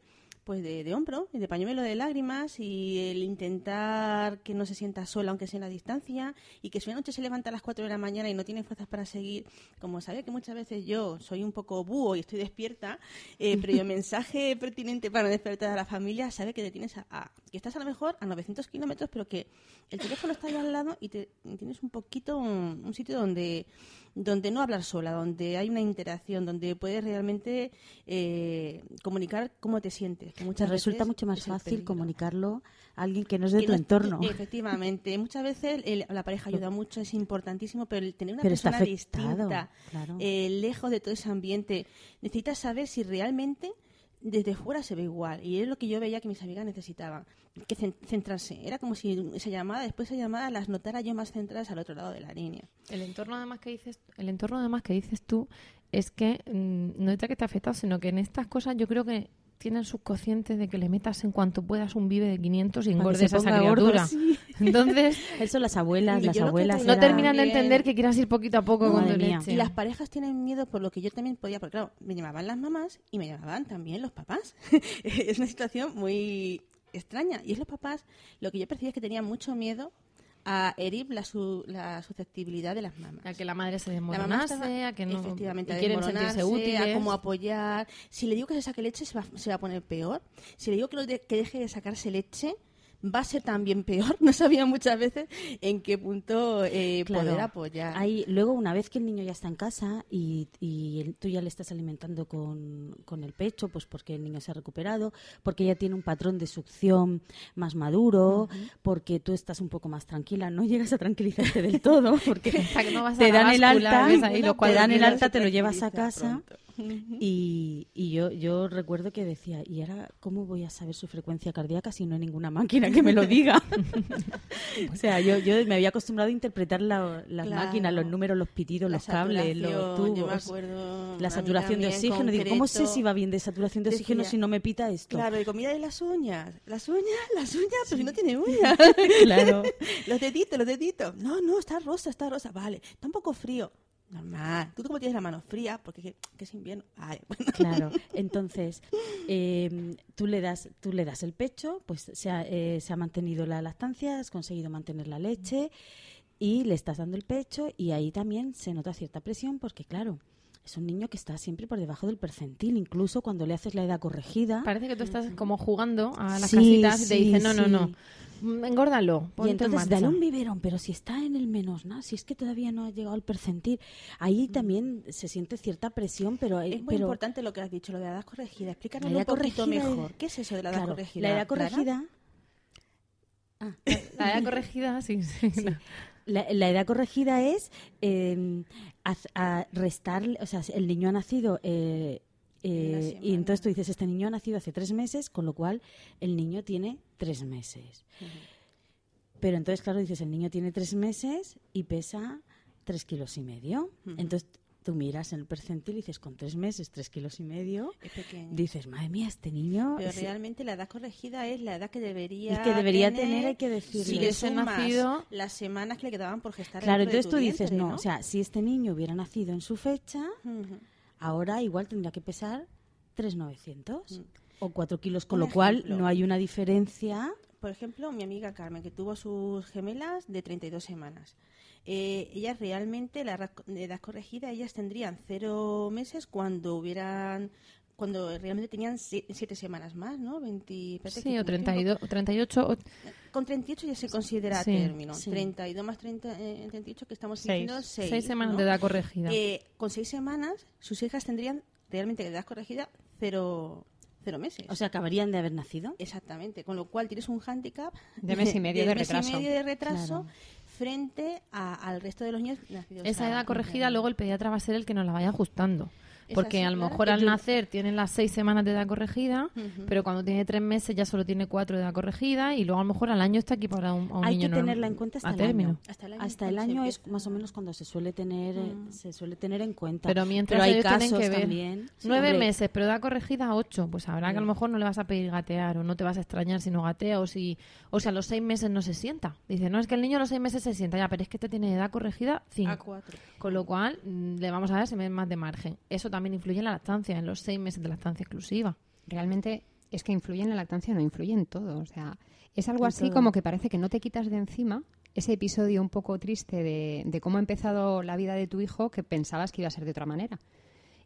pues de, de hombro y de pañuelo de lágrimas y el intentar que no se sienta sola aunque sea en la distancia y que si una noche se levanta a las 4 de la mañana y no tiene fuerzas para seguir, como sabe que muchas veces yo soy un poco búho y estoy despierta, eh, pero el mensaje pertinente para despertar a la familia sabe que te tienes a, a- que estás a lo mejor a 900 kilómetros pero que el teléfono está ahí al lado y te, tienes un poquito un, un sitio donde donde no hablar sola, donde hay una interacción, donde puedes realmente eh, comunicar cómo te sientes. que Te muchas resulta veces mucho más fácil comunicarlo a alguien que no es de Que tu no- entorno. Efectivamente, muchas veces el- la pareja ayuda mucho, es importantísimo, pero el tener una Pero persona afectado, distinta, claro. eh, lejos de todo ese ambiente, necesitas saber si realmente desde fuera se ve igual. Y es lo que yo veía que mis amigas necesitaban, que cen- centrarse. Era como si esa llamada, después esa llamada, las notara yo más centradas al otro lado de la línea. El entorno además que dices, el entorno además que dices tú es que mm, no es que te ha afectado, sino que en estas cosas yo creo que tienen subconsciente de que le metas en cuanto puedas un vive de 500 y engordes a esa criatura. sí. Entonces, Eso las abuelas, las abuelas. no terminan de entender que quieras ir poquito a poco con tu mía. leche. Y las parejas tienen miedo por lo que yo también podía, porque claro, me llamaban las mamás y me llamaban también los papás. es una situación muy extraña. Y es los papás, lo que yo percibí es que tenían mucho miedo a herir la, su- la susceptibilidad de las mamás. A que la madre se mamá desmoronase, a que no efectivamente, a quieren sentirse útiles. a cómo apoyar. Si le digo que se saque leche, se va, se va a poner peor. Si le digo que, lo de- que deje de sacarse leche, va a ser también peor. No sabía muchas veces en qué punto eh, Claro. poder apoyar. Hay, luego, una vez que el niño ya está en casa y, y tú ya le estás alimentando con, con el pecho, pues porque el niño se ha recuperado, porque ya tiene un patrón de succión más maduro, porque tú estás un poco más tranquila, no llegas a tranquilizarte del todo, porque no te dan el alta, ahí los te dan el alta, te lo llevas a casa. pronto. Y, y yo, yo recuerdo que decía, ¿y ahora cómo voy a saber su frecuencia cardíaca si no hay ninguna máquina que me lo diga? o sea, yo, yo me había acostumbrado a interpretar la- las Claro. máquinas, los números, los pitidos, La los cables, los saturación, yo me tubos, acuerdo, la saturación de oxígeno. Digo, ¿cómo sé si va bien de saturación de oxígeno decía, si no me pita esto? Claro, y comida de las uñas. Las uñas, las uñas, pero si no tiene uñas. Claro. los deditos, los deditos. No, no, está rosa, está rosa. Vale, está un poco frío. Normal. ¿Tú cómo tienes la mano fría? Porque que, que es invierno. Bueno. Claro, entonces eh, tú le das tú le das el pecho, pues se ha, eh, se ha mantenido la lactancia, has conseguido mantener la leche y le estás dando el pecho y ahí también se nota cierta presión porque claro es un niño que está siempre por debajo del percentil, incluso cuando le haces la edad corregida. Parece que tú estás como jugando a las Sí, casitas y te dicen, no, no, sí. no, engórdalo, Y en entonces marcha". dale un biberón, pero si está en el menos, ¿no? Si es que todavía no ha llegado al percentil, ahí también se siente cierta presión, pero Es muy pero, importante lo que has dicho, lo de la edad corregida. Explícanos La un edad poquito corregida es- mejor. ¿Qué es eso de la edad claro, corregida? La edad corregida Ah, La edad corregida, sí, sí. Sí. La, la edad corregida es eh, a restar, o sea, el niño ha nacido eh, eh, y entonces tú dices, este niño ha nacido hace tres meses, con lo cual el niño tiene tres meses. Pero entonces, claro, dices, el niño tiene tres meses y pesa tres kilos y medio. Entonces tú miras en el percentil y dices, con tres meses, tres kilos y medio, Es pequeño. dices, madre mía, este niño... Pero es- realmente la edad corregida es la edad que debería El que debería tener, hay que decirlo. Si hubiese nacido- las semanas que le quedaban por gestar Claro, entonces tú dices, vientre, no, o sea, si este niño hubiera nacido en su fecha. Ahora igual tendría que pesar 3,900 Mm. o 4 kilos, con lo cual no hay una diferencia. Por ejemplo, mi amiga Carmen, que tuvo sus gemelas de 32 semanas. Eh, ellas realmente, la edad corregida, ellas tendrían cero meses cuando hubieran cuando realmente tenían si- siete semanas más, ¿no? 20, espérate, Sí, que o tengo 32, 38, o- Con 38 ya se considera Sí, término. sí. 32 más 30, eh, 38, que estamos Seis. diciendo 6. seis semanas de edad corregida. Eh, con seis semanas, sus hijas tendrían realmente de edad corregida cero, cero meses. O sea, acabarían de haber nacido. Exactamente, con lo cual tienes un hándicap De mes y medio de mes y retraso. medio de retraso Claro. frente a- al resto de los niños nacidos. Esa edad corregida, luego el pediatra va a ser el que nos la vaya ajustando. Porque así, a lo claro. mejor al Yo- nacer tienen las seis semanas de edad corregida, pero cuando tiene tres meses ya solo tiene cuatro de edad corregida y luego a lo mejor al año está aquí para un, a un Hay niño que tenerla en cuenta hasta a el término. año. Hasta el año, Hasta el cuando se año es más o menos cuando se suele tener Mm. se suele tener en cuenta. Pero mientras hay ellos tienen casos que ver también. nueve Hombre, meses, pero edad corregida ocho, pues habrá que a lo mejor no le vas a pedir gatear o no te vas a extrañar si no gatea o si, o si a los seis meses no se sienta. Dice, no, es que el niño a los seis meses se sienta, ya, pero es que este tiene edad corregida a cinco. cuatro. Con lo cual, mm, le vamos a dar ese mes más de margen. Eso también influye en la lactancia, en los seis meses de lactancia exclusiva. Realmente es que influye en la lactancia, no influye en todo. O sea, es algo En así todo. como que parece que no te quitas de encima ese episodio un poco triste de, de cómo ha empezado la vida de tu hijo que pensabas que iba a ser de otra manera.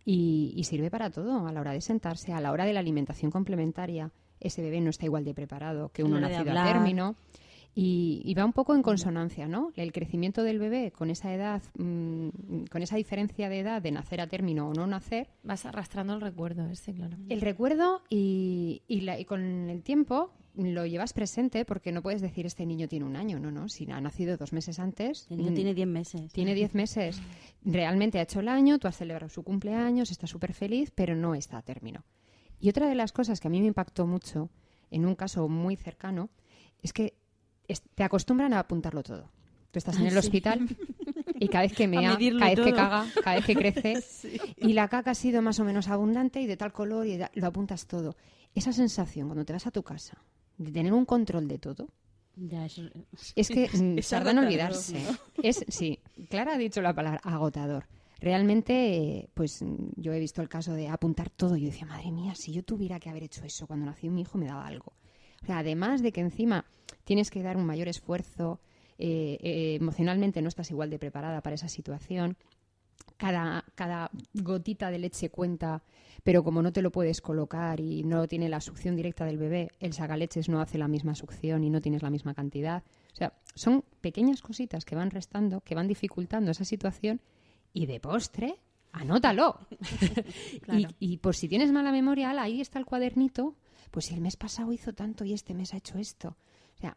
Y, y sirve para todo, a la hora de sentarse, a la hora de la alimentación complementaria. Ese bebé no está igual de preparado que uno nacido a término. Y, y va un poco en consonancia, ¿no? El crecimiento del bebé con esa edad, mm, con esa diferencia de edad de nacer a término o no nacer, Vas arrastrando el recuerdo ese, claro. el recuerdo y, y la- y con el tiempo lo llevas presente porque no puedes decir este niño tiene un año, no, no, si ha nacido dos meses antes, El niño mm, tiene 10 meses. tiene diez meses, realmente ha hecho el año, tú has celebrado su cumpleaños, está súper feliz, pero no está a término. Y otra de las cosas que a mí me impactó mucho en un caso muy cercano es que te acostumbran a apuntarlo todo. Tú estás en Ah, el sí. hospital y cada vez que mea, cada vez que caga, cada vez que crece. Y la caca ha sido más o menos abundante y de tal color y lo apuntas todo. Esa sensación cuando te vas a tu casa de tener un control de todo, Ya, eso- es que mm, Es tarda en olvidarse. ¿no? Es, sí, Clara ha dicho la palabra agotador. Realmente, pues yo he visto el caso de apuntar todo. Yo decía, madre mía, si yo tuviera que haber hecho eso cuando nació mi hijo, me daba algo. O sea, además de que encima tienes que dar un mayor esfuerzo, eh, eh, emocionalmente no estás igual de preparada para esa situación. Cada, cada gotita de leche cuenta, pero como no te lo puedes colocar y no tiene la succión directa del bebé, el sacaleches no hace la misma succión y no tienes la misma cantidad. O sea, son pequeñas cositas que van restando, que van dificultando esa situación y de postre, anótalo. Claro. y, y por si tienes mala memoria, ala, ahí está el cuadernito, pues si el mes pasado hizo tanto y este mes ha hecho esto. O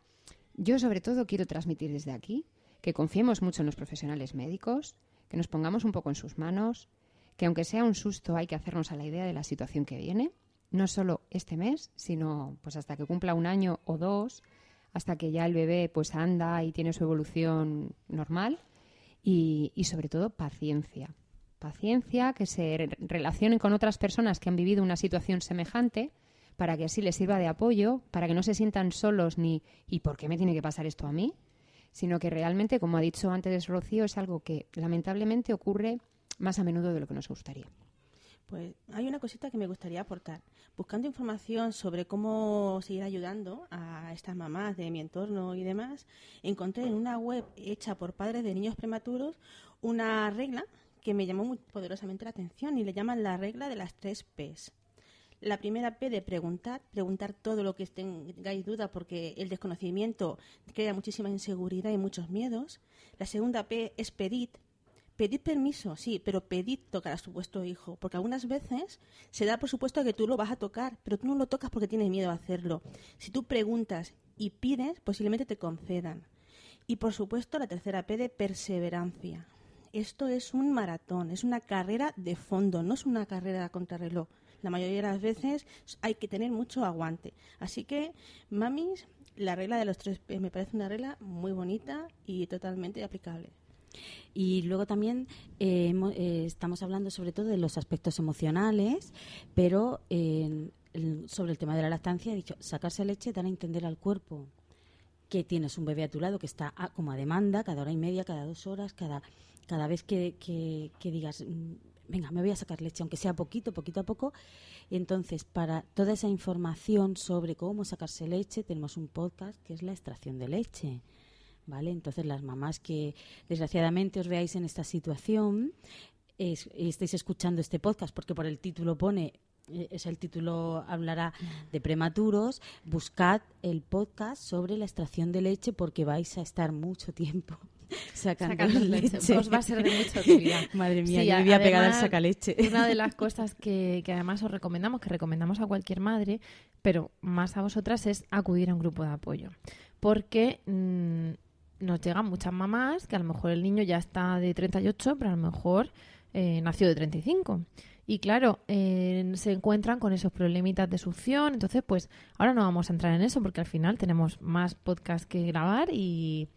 yo sobre todo quiero transmitir desde aquí que confiemos mucho en los profesionales médicos, que nos pongamos un poco en sus manos, que aunque sea un susto hay que hacernos a la idea de la situación que viene, no solo este mes, sino pues hasta que cumpla un año o dos, hasta que ya el bebé pues anda y tiene su evolución normal y, y sobre todo paciencia. Paciencia, que se re- relacionen con otras personas que han vivido una situación semejante para que así les sirva de apoyo, para que no se sientan solos ni ¿y por qué me tiene que pasar esto a mí? Sino que realmente, como ha dicho antes Rocío, es algo que lamentablemente ocurre más a menudo de lo que nos gustaría. Pues hay una cosita que me gustaría aportar. Buscando información sobre cómo seguir ayudando a estas mamás de mi entorno y demás, encontré en una web hecha por padres de niños prematuros una regla que me llamó muy poderosamente la atención y le llaman la regla de las tres Ps. La primera P de preguntar, preguntar todo lo que tengáis duda porque el desconocimiento crea muchísima inseguridad y muchos miedos. La segunda P es pedir, Pedid permiso, sí, pero pedid tocar a su vuestro hijo, porque algunas veces se da por supuesto que tú lo vas a tocar, pero tú no lo tocas porque tienes miedo a hacerlo. Si tú preguntas y pides, posiblemente te concedan. Y por supuesto la tercera P de perseverancia. Esto es un maratón, es una carrera de fondo, no es una carrera a contrarreloj. La mayoría de las veces hay que tener mucho aguante. Así que, mamis, la regla de los tres me parece una regla muy bonita y totalmente aplicable. Y luego también eh, eh, estamos hablando sobre todo de los aspectos emocionales, pero eh, sobre el tema de la lactancia he dicho, sacarse leche, dar a entender al cuerpo que tienes un bebé a tu lado que está a- como a demanda, cada hora y media, cada dos horas, cada, cada vez que, que- que digas, "Mm, venga, me voy a sacar leche, aunque sea poquito, poquito a poco. Entonces, para toda esa información sobre cómo sacarse leche, tenemos un podcast que es la extracción de leche. ¿Vale? Entonces, las mamás que desgraciadamente os veáis en esta situación, es- estéis escuchando este podcast, porque por el título pone, eh, es el título hablará de prematuros, buscad el podcast sobre la extracción de leche porque vais a estar mucho tiempo sacando, Sacando leche. leche. Os va a ser de mucha utilidad. Madre mía, Sí, yo me voy a pegar al sacaleche. Una de las cosas que, que además os recomendamos, que recomendamos a cualquier madre, pero más a vosotras, es acudir a un grupo de apoyo. Porque mm, nos llegan muchas mamás que a lo mejor el niño ya está de 38, pero a lo mejor eh, nació de 35. Y claro, eh, se encuentran con esos problemitas de succión. Entonces, pues ahora no vamos a entrar en eso porque al final tenemos más podcast que grabar y,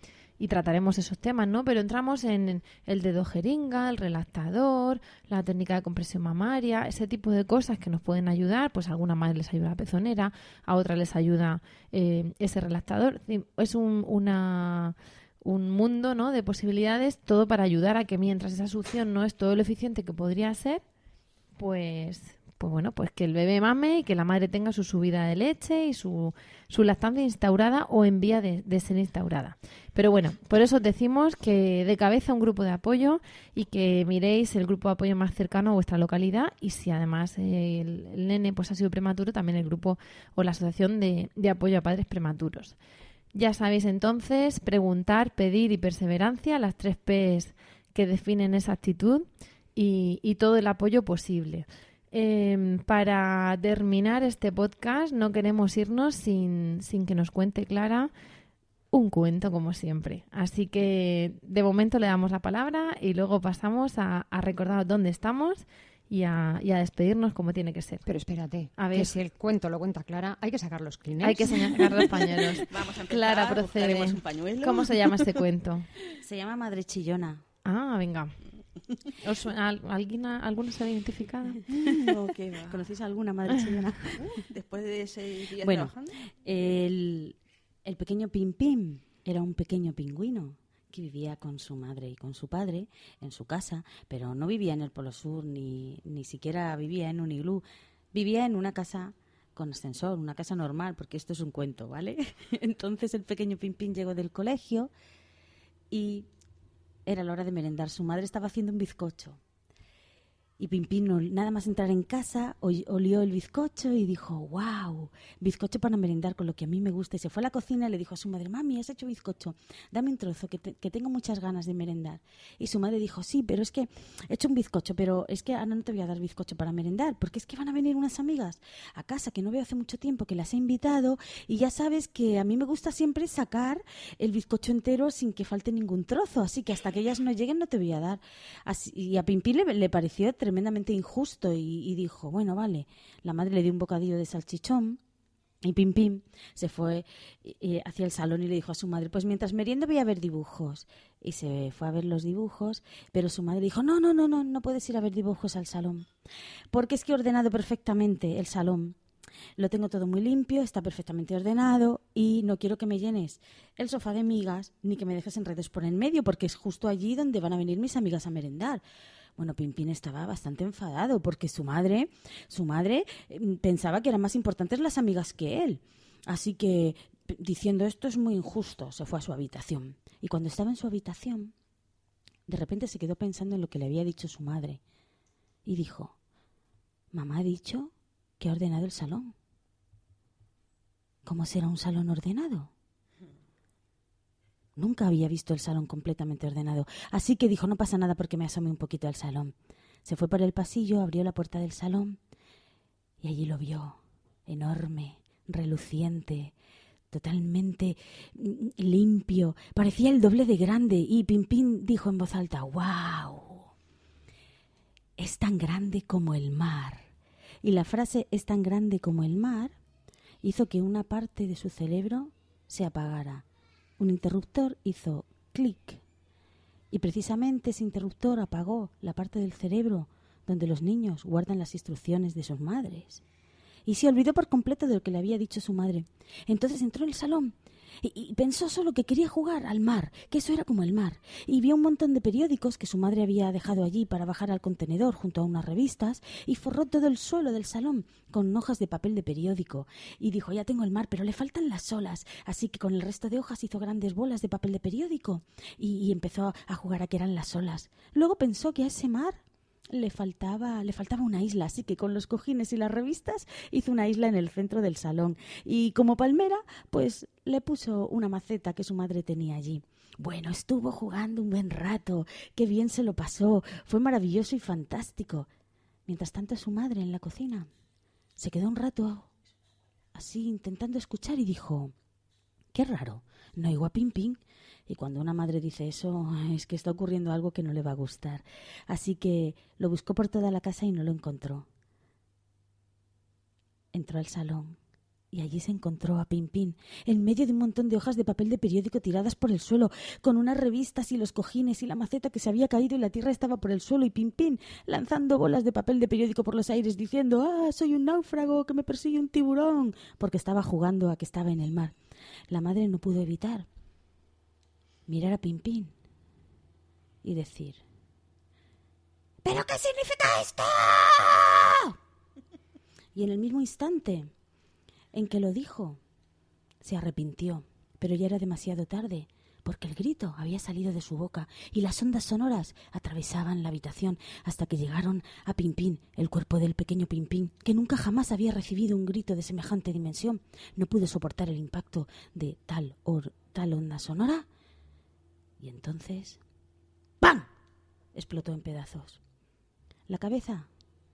y trataremos esos temas, ¿no? Pero entramos en el dedo jeringa, el relactador, la técnica de compresión mamaria, ese tipo de cosas que nos pueden ayudar. Pues a algunas más les ayuda la pezonera, a otras les ayuda eh, ese relactador. Es un, una un mundo ¿no? de posibilidades, todo para ayudar a que mientras esa succión no es todo lo eficiente que podría ser, pues, pues bueno, pues que el bebé mame y que la madre tenga su subida de leche y su, su lactancia instaurada o en vía de ser instaurada. Pero bueno, por eso os decimos que de cabeza un grupo de apoyo y que miréis el grupo de apoyo más cercano a vuestra localidad y si además eh, el, nene pues ha sido prematuro, también el grupo o la asociación de, de apoyo a padres prematuros. Ya sabéis entonces, preguntar, pedir y perseverancia, las tres P's que definen esa actitud y, todo el apoyo posible. Eh, para terminar este podcast, no queremos irnos sin, sin que nos cuente Clara un cuento, como siempre. Así que de momento le damos la palabra y luego pasamos a, a recordar dónde estamos y a, y a despedirnos como tiene que ser. Pero espérate, A ver. que si el cuento lo cuenta Clara, hay que sacar los Kleenex. Hay que sacar los pañuelos. Vamos a empezar, Clara procede. buscaremos un pañuelo. ¿Cómo se llama este cuento? Se llama Madre Chillona. Ah, venga. ¿Os suena al- ¿Alguna, ¿Alguna se? No, qué va. ¿Conocéis alguna madre chillona? Después de ese día Bueno, trabajando. El, el pequeño Pim Pim era un pequeño pingüino que vivía con su madre y con su padre en su casa, pero no vivía en el Polo Sur ni, ni siquiera vivía en un iglú. Vivía en una casa con ascensor, una casa normal, porque esto es un cuento, ¿vale? Entonces el pequeño Pim Pim llegó del colegio y era la hora de merendar. Su madre estaba haciendo un bizcocho. Y Pimpín, nada más entrar en casa, olió el bizcocho y dijo, wow, bizcocho para merendar con lo que a mí me gusta. Y se fue a la cocina y le dijo a su madre, mami, has hecho bizcocho, dame un trozo, que, que tengo muchas ganas de merendar. Y su madre dijo, sí, pero es que he hecho un bizcocho, pero es que ahora no te voy a dar bizcocho para merendar, porque es que van a venir unas amigas a casa que no veo hace mucho tiempo, que las he invitado, y ya sabes que a mí me gusta siempre sacar el bizcocho entero sin que falte ningún trozo, así que hasta que ellas no lleguen no te voy a dar. Así- y a Pimpín le, le pareció tremendamente injusto y, dijo, bueno, vale, la madre le dio un bocadillo de salchichón. Y Pim Pim se fue eh, hacia el salón y le dijo a su madre, pues mientras meriendo voy a ver dibujos. Y se fue a ver los dibujos, pero su madre dijo, no, no, no, no, no puedes ir a ver dibujos al salón. Porque es que he ordenado perfectamente el salón. Lo tengo todo muy limpio, está perfectamente ordenado y no quiero que me llenes el sofá de migas ni que me dejes enredos por en medio, porque es justo allí donde van a venir mis amigas a merendar. Bueno, Pimpín estaba bastante enfadado porque su madre, su madre eh, pensaba que eran más importantes las amigas que él. Así que, diciendo esto es muy injusto, se fue a su habitación. Y cuando estaba en su habitación, de repente se quedó pensando en lo que le había dicho su madre. Y dijo, mamá ha dicho que ha ordenado el salón. ¿Cómo será un salón ordenado? Nunca había visto el salón completamente ordenado, así que dijo no pasa nada porque me asomé un poquito al salón. Se fue por el pasillo, abrió la puerta del salón y allí lo vio, enorme, reluciente, totalmente mm, limpio, parecía el doble de grande y Pimpín dijo en voz alta, ¡Wow! Es tan grande como el mar. Y la frase es tan grande como el mar hizo que una parte de su cerebro se apagara. Un interruptor hizo clic. Y precisamente ese interruptor apagó la parte del cerebro donde los niños guardan las instrucciones de sus madres. Y se olvidó por completo de lo que le había dicho su madre. Entonces entró en el salón y, pensó solo que quería jugar al mar, que eso era como el mar. Y vio un montón de periódicos que su madre había dejado allí para bajar al contenedor junto a unas revistas y forró todo el suelo del salón con hojas de papel de periódico. Y dijo, ya tengo el mar, pero le faltan las olas. Así que con el resto de hojas hizo grandes bolas de papel de periódico y, y empezó a jugar a que eran las olas. Luego pensó que a ese mar le faltaba, le faltaba una isla, así que con los cojines y las revistas hizo una isla en el centro del salón. Y como palmera, pues le puso una maceta que su madre tenía allí. Bueno, estuvo jugando un buen rato, qué bien se lo pasó, fue maravilloso y fantástico. Mientras tanto su madre en la cocina se quedó un rato así intentando escuchar y dijo, qué raro, no oigo a Pim. Y cuando una madre dice eso, es que está ocurriendo algo que no le va a gustar. Así que lo buscó por toda la casa y no lo encontró. Entró al salón y allí se encontró a Pimpín, en medio de un montón de hojas de papel de periódico tiradas por el suelo, con unas revistas y los cojines y la maceta que se había caído y la tierra estaba por el suelo, y Pimpín lanzando bolas de papel de periódico por los aires, diciendo Ah, soy un náufrago, que me persigue un tiburón, porque estaba jugando a que estaba en el mar. La madre no pudo evitar mirar a Pimpín y decir ¿Pero qué significa esto? Y en el mismo instante en que lo dijo, se arrepintió, pero ya era demasiado tarde, porque el grito había salido de su boca y las ondas sonoras atravesaban la habitación hasta que llegaron a Pimpín, el cuerpo del pequeño Pimpín, que nunca jamás había recibido un grito de semejante dimensión. No pudo soportar el impacto de tal, or, tal onda sonora. Y entonces... ¡Pam! explotó en pedazos. La cabeza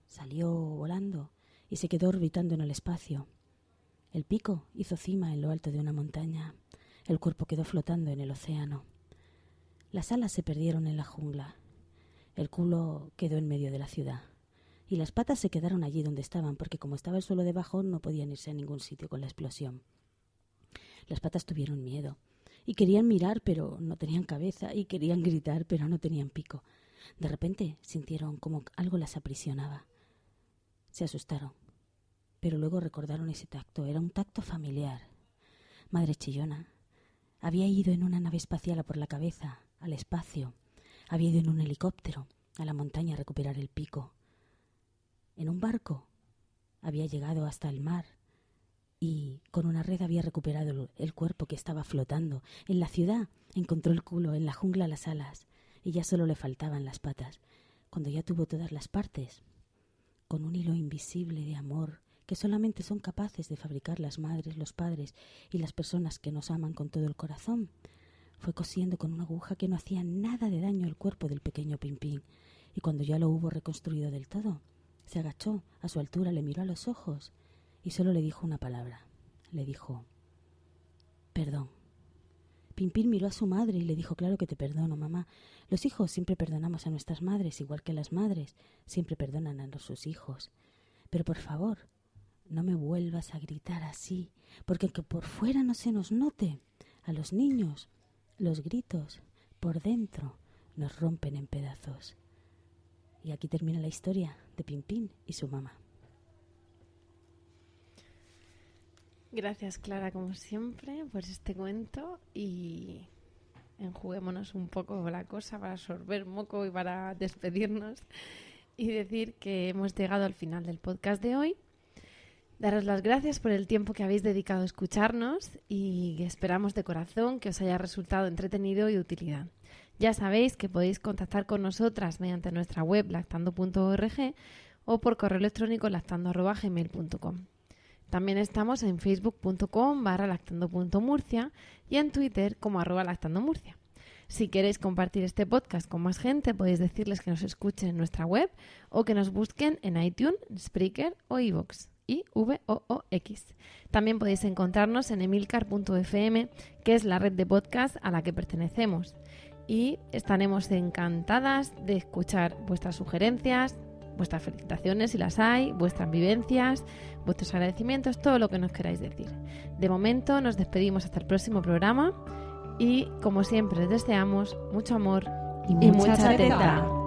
salió volando y se quedó orbitando en el espacio. El pico hizo cima en lo alto de una montaña. El cuerpo quedó flotando en el océano. Las alas se perdieron en la jungla. El culo quedó en medio de la ciudad. Y las patas se quedaron allí donde estaban, porque como estaba el suelo debajo, no podían irse a ningún sitio con la explosión. Las patas tuvieron miedo y querían mirar pero no tenían cabeza y querían gritar pero no tenían pico. De repente sintieron como algo las aprisionaba. Se asustaron, pero luego recordaron ese tacto. Era un tacto familiar. Madre chillona. Había ido en una nave espacial a por la cabeza, al espacio. Había ido en un helicóptero, a la montaña a recuperar el pico. En un barco. Había llegado hasta el mar y con una red había recuperado el cuerpo que estaba flotando. En la ciudad encontró el culo, en la jungla las alas y ya solo le faltaban las patas. Cuando ya tuvo todas las partes, con un hilo invisible de amor que solamente son capaces de fabricar las madres, los padres y las personas que nos aman con todo el corazón, fue cosiendo con una aguja que no hacía nada de daño al cuerpo del pequeño Pimpín, y cuando ya lo hubo reconstruido del todo, se agachó a su altura, le miró a los ojos y solo le dijo una palabra. Le dijo, perdón. Pimpín miró a su madre y le dijo, claro que te perdono, mamá. Los hijos siempre perdonamos a nuestras madres, igual que las madres siempre perdonan a sus hijos. Pero por favor, no me vuelvas a gritar así, porque aunque por fuera no se nos note, a los niños los gritos por dentro nos rompen en pedazos. Y aquí termina la historia de Pimpín y su mamá. Gracias, Clara, como siempre, por este cuento y enjuguémonos un poco la cosa para absorber moco y para despedirnos y decir que hemos llegado al final del podcast de hoy. Daros las gracias por el tiempo que habéis dedicado a escucharnos y esperamos de corazón que os haya resultado entretenido y de utilidad. Ya sabéis que podéis contactar con nosotras mediante nuestra web lactando.org o por correo electrónico lactando.gmail.com. También estamos en facebook.com barra lactando.murcia y en Twitter como arroba lactandomurcia. Si queréis compartir este podcast con más gente, podéis decirles que nos escuchen en nuestra web o que nos busquen en iTunes, Spreaker o iVoox y v o, -O x También podéis encontrarnos en emilcar.fm, que es la red de podcast a la que pertenecemos. Y estaremos encantadas de escuchar vuestras sugerencias, vuestras felicitaciones si las hay, vuestras vivencias, vuestros agradecimientos, todo lo que nos queráis decir. De momento nos despedimos hasta el próximo programa y como siempre les deseamos mucho amor y, mucha, teta. With